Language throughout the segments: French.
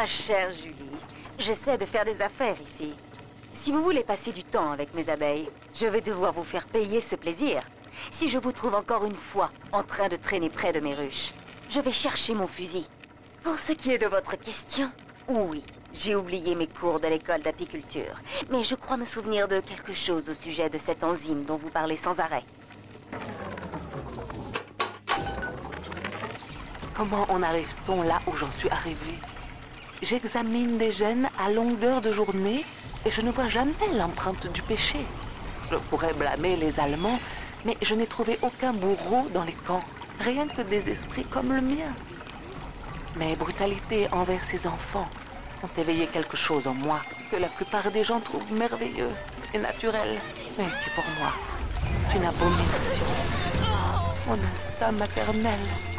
Ma chère Julie, j'essaie de faire des affaires ici. Si vous voulez passer du temps avec mes abeilles, je vais devoir vous faire payer ce plaisir. Si je vous trouve encore une fois en train de traîner près de mes ruches, je vais chercher mon fusil. Pour ce qui est de votre question, oui, j'ai oublié mes cours de l'école d'apiculture, mais je crois me souvenir de quelque chose au sujet de cette enzyme dont vous parlez sans arrêt. Comment en arrive-t-on là où j'en suis arrivé J'examine des gènes à longueur de journée et je ne vois jamais l'empreinte du péché. Je pourrais blâmer les Allemands, mais je n'ai trouvé aucun bourreau dans les camps, rien que des esprits comme le mien. Mes brutalités envers ces enfants ont éveillé quelque chose en moi que la plupart des gens trouvent merveilleux et naturel, mais qui pour moi est une abomination? Mon instinct maternel.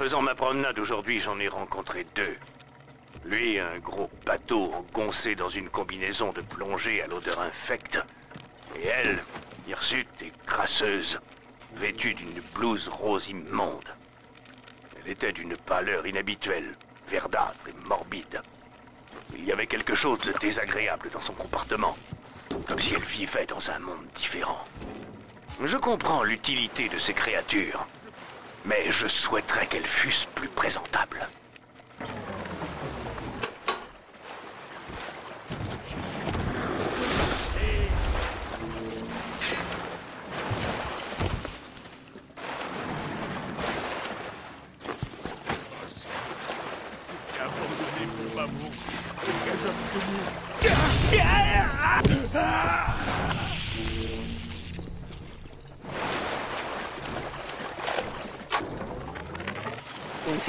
Faisant ma promenade aujourd'hui, j'en ai rencontré deux. Lui, un gros bateau engoncé dans une combinaison de plongée à l'odeur infecte. Et elle, hirsute et crasseuse, vêtue d'une blouse rose immonde. Elle était d'une pâleur inhabituelle, verdâtre et morbide. Il y avait quelque chose de désagréable dans son comportement, comme si elle vivait dans un monde différent. Je comprends l'utilité de ces créatures, mais je souhaiterais qu'elles fussent plus présentables.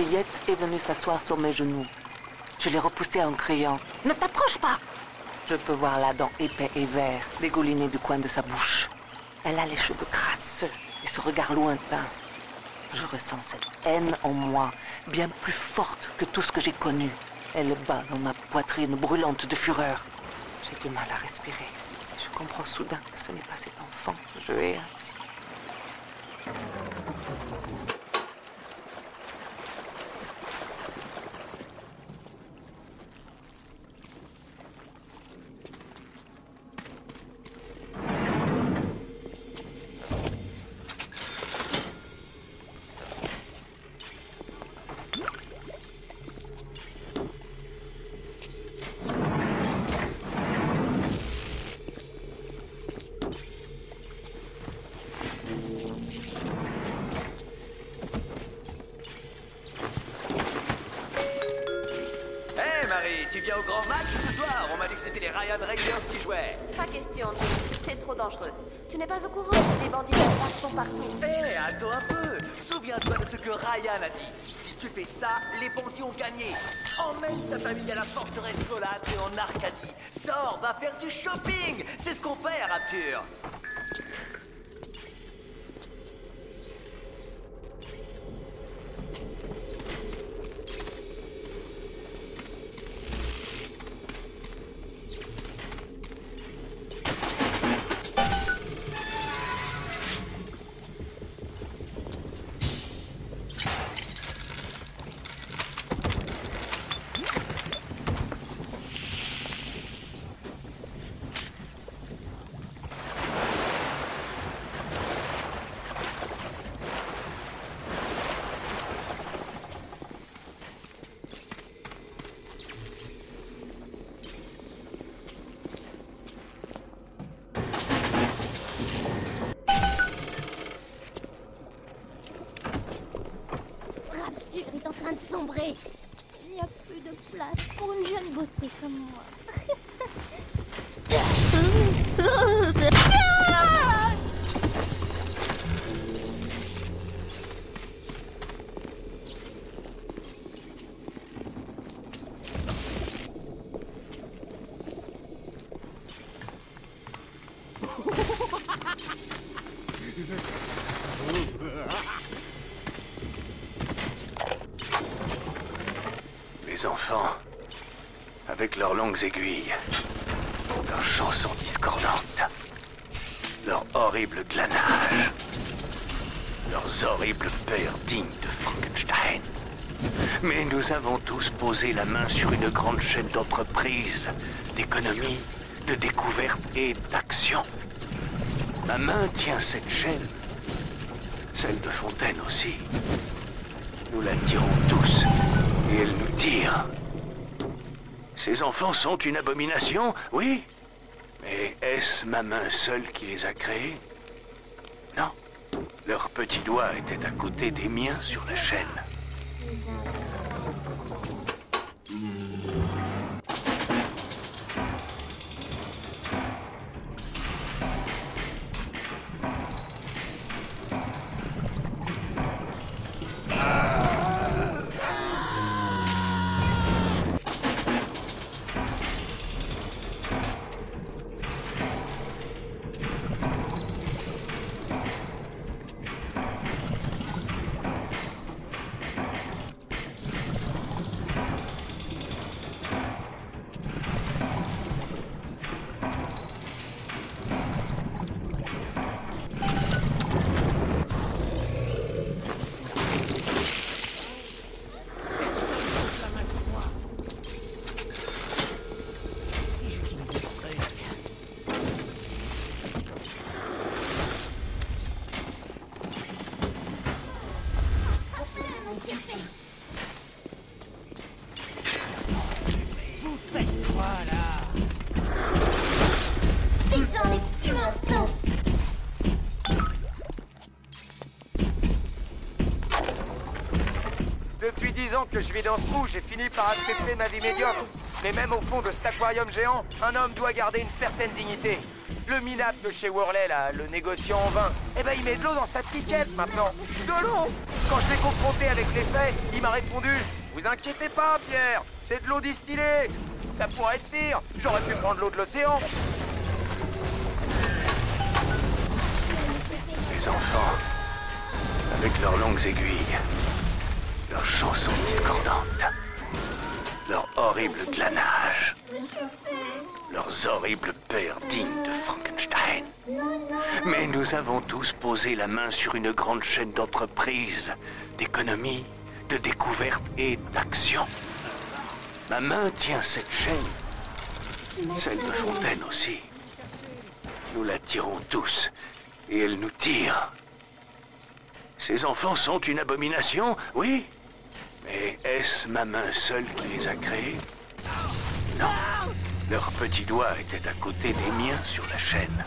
Fillette est venue s'asseoir sur mes genoux. Je l'ai repoussée en criant Ne t'approche pas Je peux voir la dent épais et vert dégouliner du coin de sa bouche. Elle a les cheveux crasseux et ce regard lointain. Je ressens cette haine en moi, bien plus forte que tout ce que j'ai connu. Elle bat dans ma poitrine brûlante de fureur. J'ai du mal à respirer. Je comprends soudain que ce n'est pas cet enfant que je hais ainsi. Tu fais ça, les bandits ont gagné. Emmène ta famille à la forteresse volante et en Arcadie. Sors, va faire du shopping C'est ce qu'on fait à. Rapture leurs longues aiguilles, leurs chansons discordantes, leur horrible glanage, leurs horribles pères dignes de Frankenstein. Mais nous avons tous posé la main sur une grande chaîne d'entreprises, d'économie, de découverte et d'action. Ma main tient cette chaîne, celle de Fontaine aussi. Nous la tirons tous, et elle nous tire. Ces enfants sont une abomination, oui. Mais est-ce ma main seule qui les a créés? Non. Leurs petits doigts étaient à côté des miens sur la chaîne. Que je vis dans ce trou, j'ai fini par accepter ma vie médiocre. Mais même au fond de cet aquarium géant, un homme doit garder une certaine dignité. Le minap de chez Worley, là, le négociant en vin, eh ben il met de l'eau dans sa piquette maintenant. De l'eau Quand je l'ai confronté avec les faits, il m'a répondu Vous inquiétez pas, Pierre, c'est de l'eau distillée. Ça pourrait être pire. J'aurais pu prendre l'eau de l'océan. Les enfants, avec leurs longues aiguilles, leurs chansons discordantes, leur horrible glanage, leurs horribles pères dignes de Frankenstein. Mais nous avons tous posé la main sur une grande chaîne d'entreprises, d'économie, de découverte et d'action. Ma main tient cette chaîne, celle de Fontaine aussi. Nous la tirons tous, et elle nous tire. Ces enfants sont une abomination, oui, mais est-ce ma main seule qui les a créés Non. Leurs petits doigts étaient à côté des miens sur la chaîne.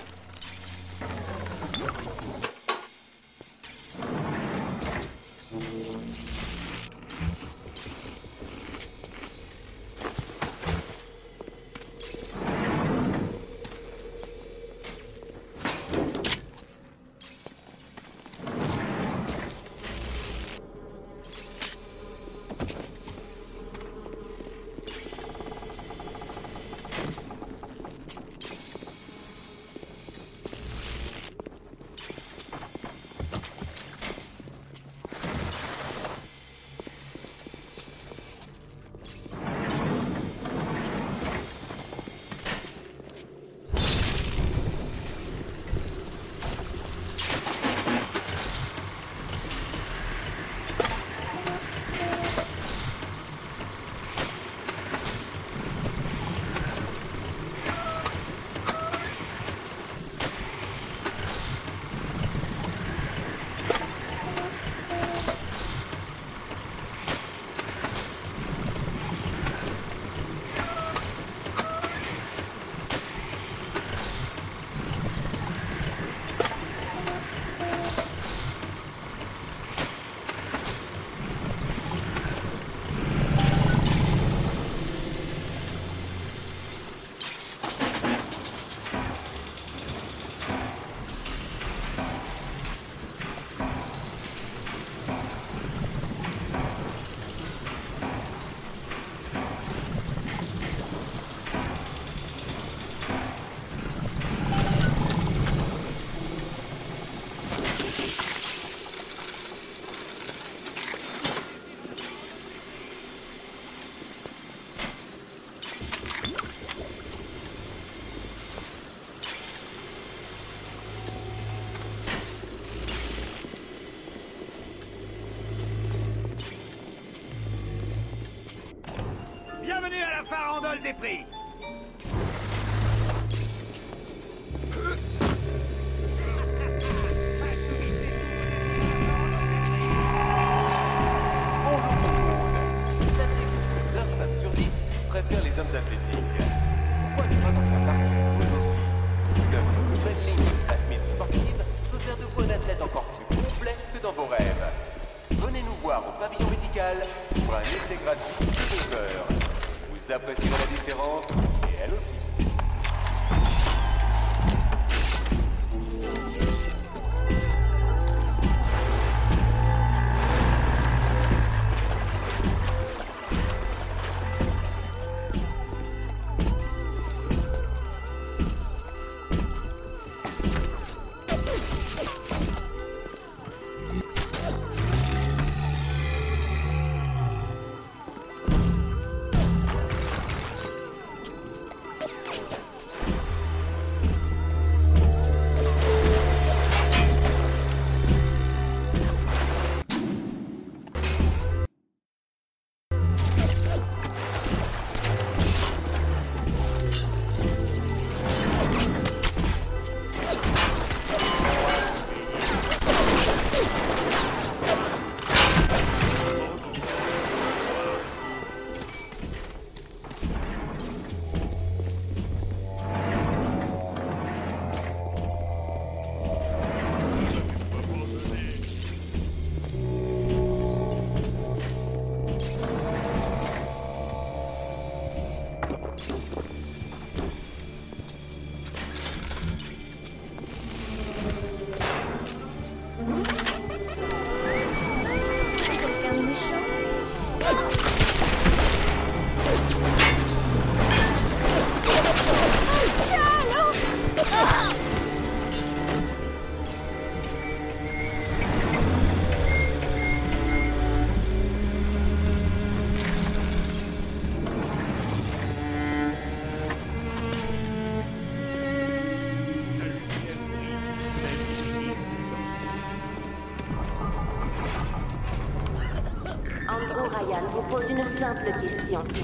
Farandole des prix Leurs femmes sur 10 préfèrent les hommes athlétiques. Pourquoi ne pas en faire partie vous aussi Comme une nouvelle ligne Smith sportive peut faire de vous un athlète encore plus complet que dans vos rêves. Venez nous voir au pavillon médical pour un essai gratuit. Vous apprécierez la différence simple question.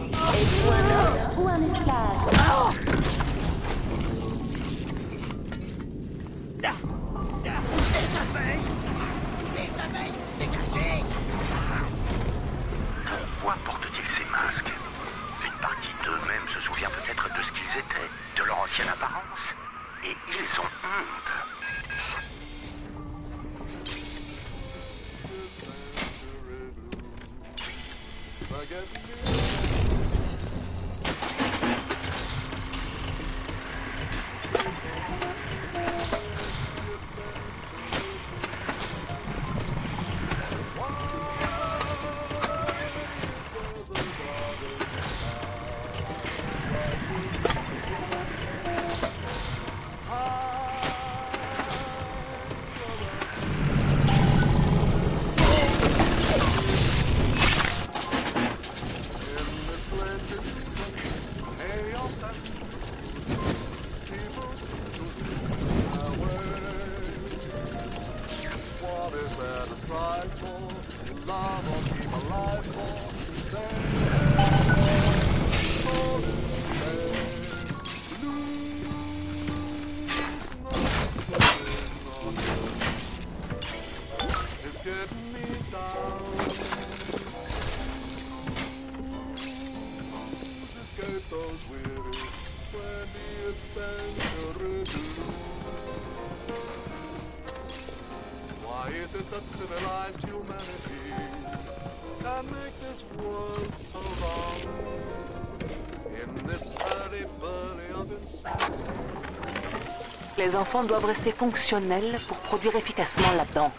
Les enfants doivent rester fonctionnels pour produire efficacement la dent.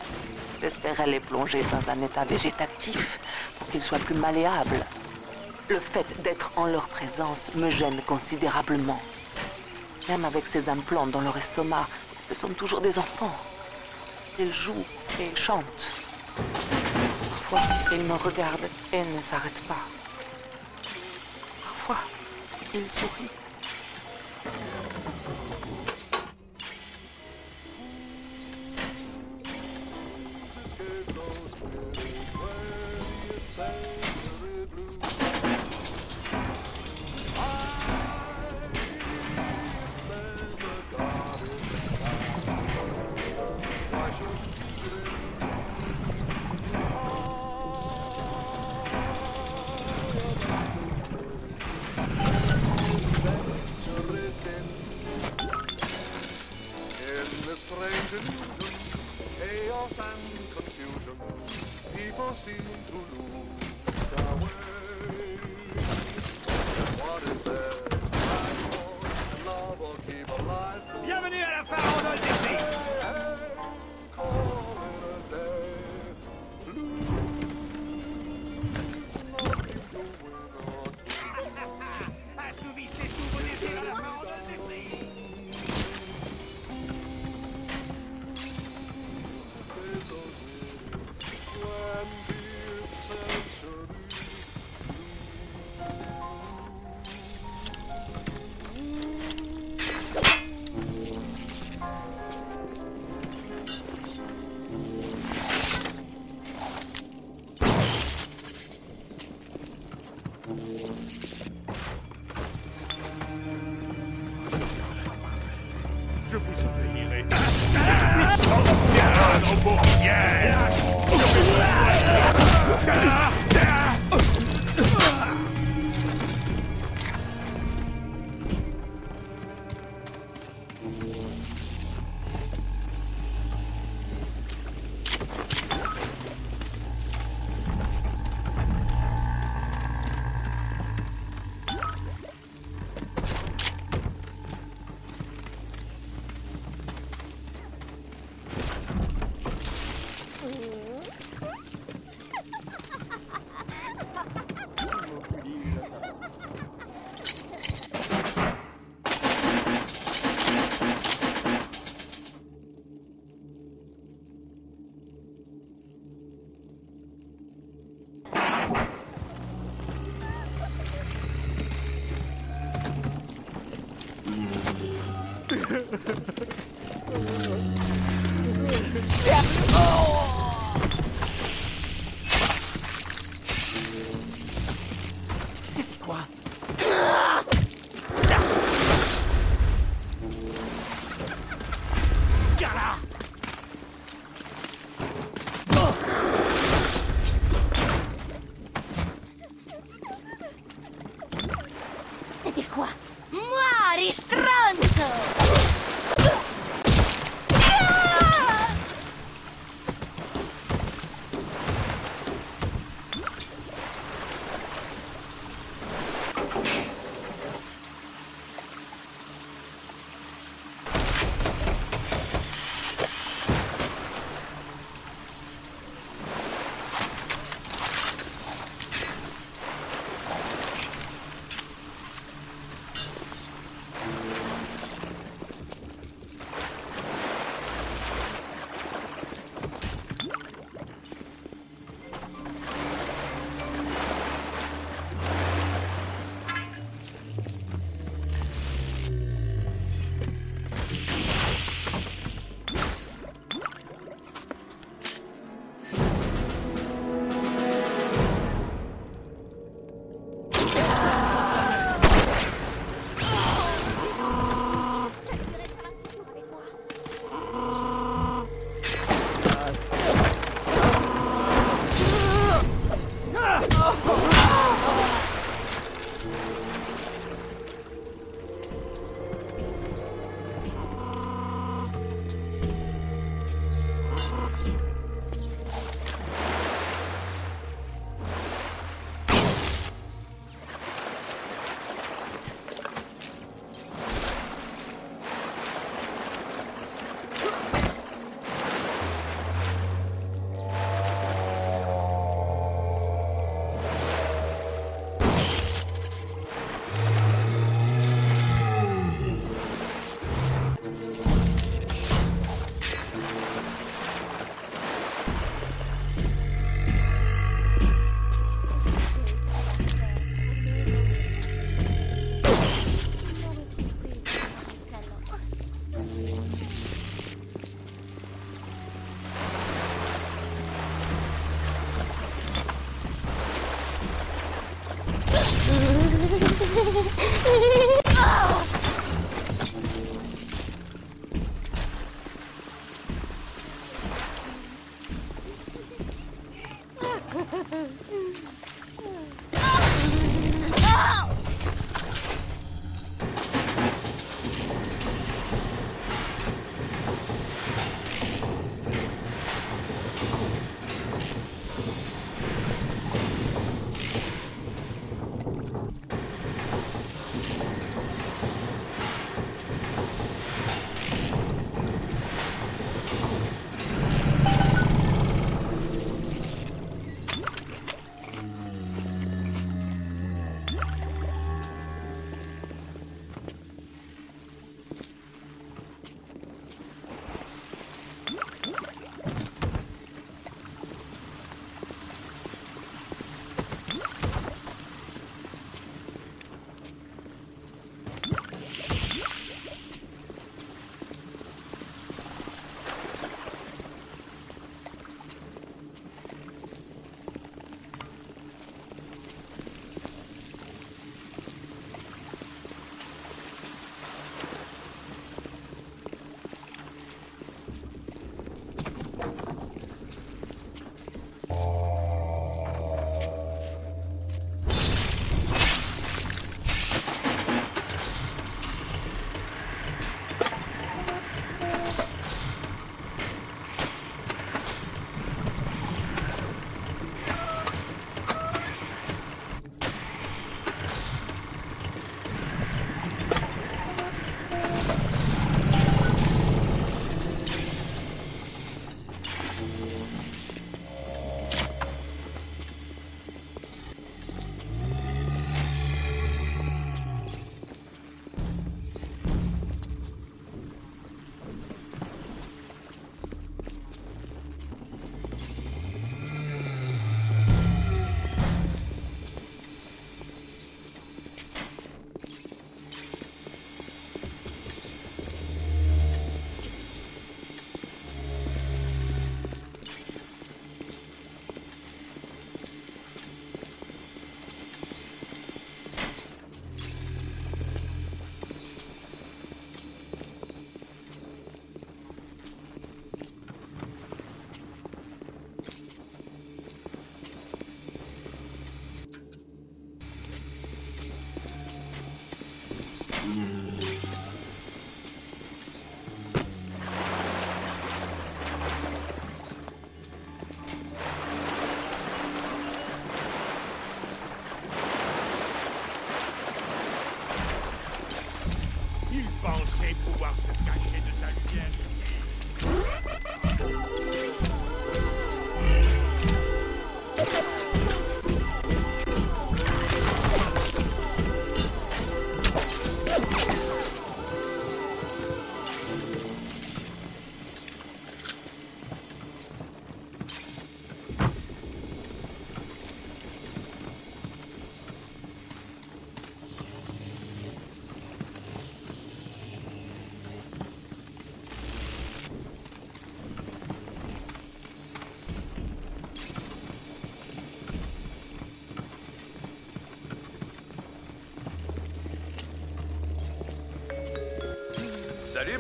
J'espérais les plonger dans un état végétatif pour qu'ils soient plus malléables. Le fait d'être en leur présence me gêne considérablement. Même avec ces implants dans leur estomac, ce sont toujours des enfants. Ils jouent et chantent. Parfois, ils me regardent et ne s'arrêtent pas. Parfois, ils sourient. Je vous obéirai. Bien dans vos pièges Il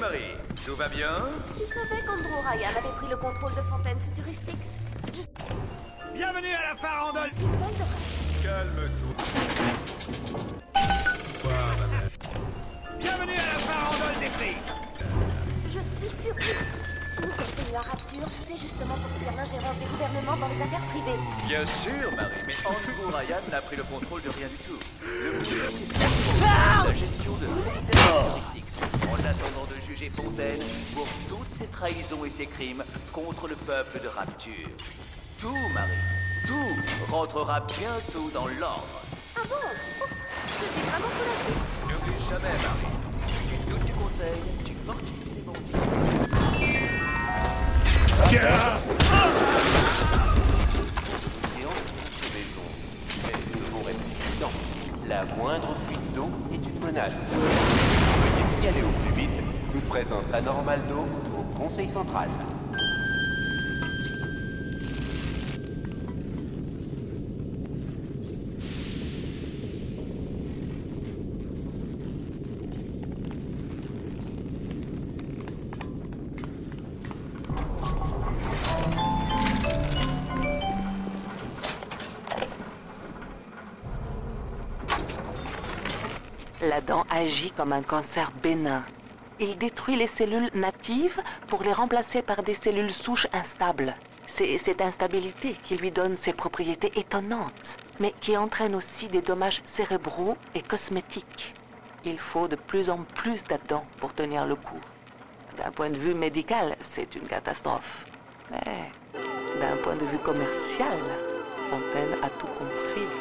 Marie, tout va bien Tu savais qu'Andrew Ryan avait pris le contrôle de Fontaine Futuristics Je Bienvenue à la farandole Calme-toi. Bienvenue à la farandole des prix Je suis furieuse. Si nous sommes venus à Rapture, c'est justement pour fuir l'ingérence des gouvernements dans les affaires privées. Bien sûr, Marie, mais Andrew Ryan n'a pris le contrôle de rien du tout. Le c'est la gestion de Fontaine pour toutes ses trahisons et ses crimes contre le peuple de Rapture. Tout, Marie, tout rentrera bientôt dans l'ordre. Ah bon? Oh, Je suis vraiment soulagée. N'oublie jamais, Marie. Si tu doutes du conseil, tu fortifies les bons. Osvaldo au Conseil central. La dent agit comme un cancer bénin il détruit les cellules natives pour les remplacer par des cellules souches instables. C'est cette instabilité qui lui donne ses propriétés étonnantes, mais qui entraîne aussi des dommages cérébraux et cosmétiques. Il faut de plus en plus d'addons pour tenir le coup. D'un point de vue médical, c'est une catastrophe. Mais d'un point de vue commercial, Fontaine a tout compris.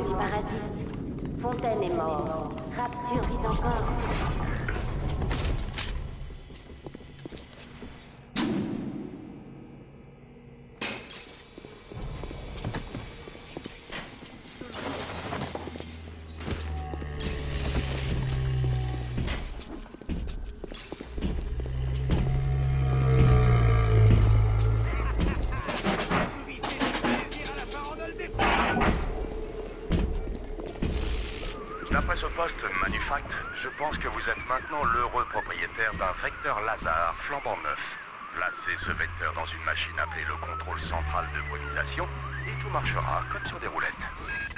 du D'après ce poste Manufact, je pense que vous êtes maintenant l'heureux propriétaire d'un vecteur Lazare flambant neuf. Placez ce vecteur dans une machine appelée le contrôle central de bruitisation et tout marchera comme sur des roulettes.